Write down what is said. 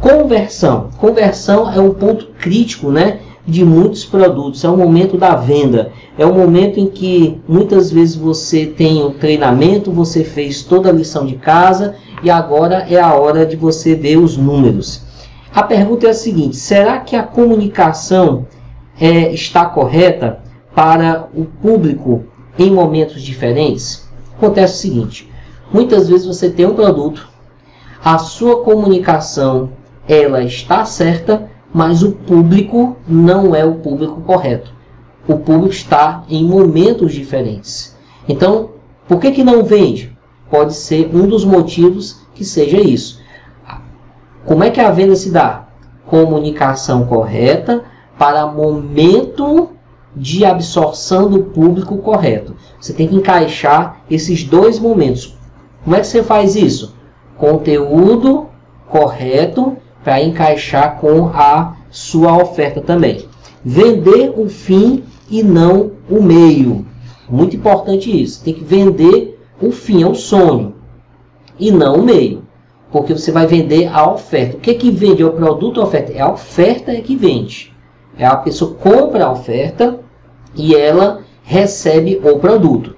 Conversão. Conversão é um ponto crítico, né? de muitos produtos. É o momento da venda. É o momento em que muitas vezes você tem um treinamento, você fez toda a lição de casa e agora é a hora de você ver os números. A pergunta é a seguinte: será que a comunicação é, está correta para o público em momentos diferentes? Acontece o seguinte: muitas vezes você tem um produto, a sua comunicação ela está certa, mas o público não é o público correto. O público está em momentos diferentes. Então, por que, que não vende? Pode ser um dos motivos que seja isso. Como é que a venda se dá? Comunicação correta para momento de absorção do público correto. Você tem que encaixar esses dois momentos. Como é que você faz isso? Conteúdo correto para encaixar com a sua oferta também. Vender o fim e não o meio. Muito importante isso. Tem que vender o fim, é o sonho, e não o meio. Porque você vai vender a oferta. O que, que vende? É o produto ou a oferta? É a oferta é que vende. É a pessoa compra a oferta e ela recebe o produto.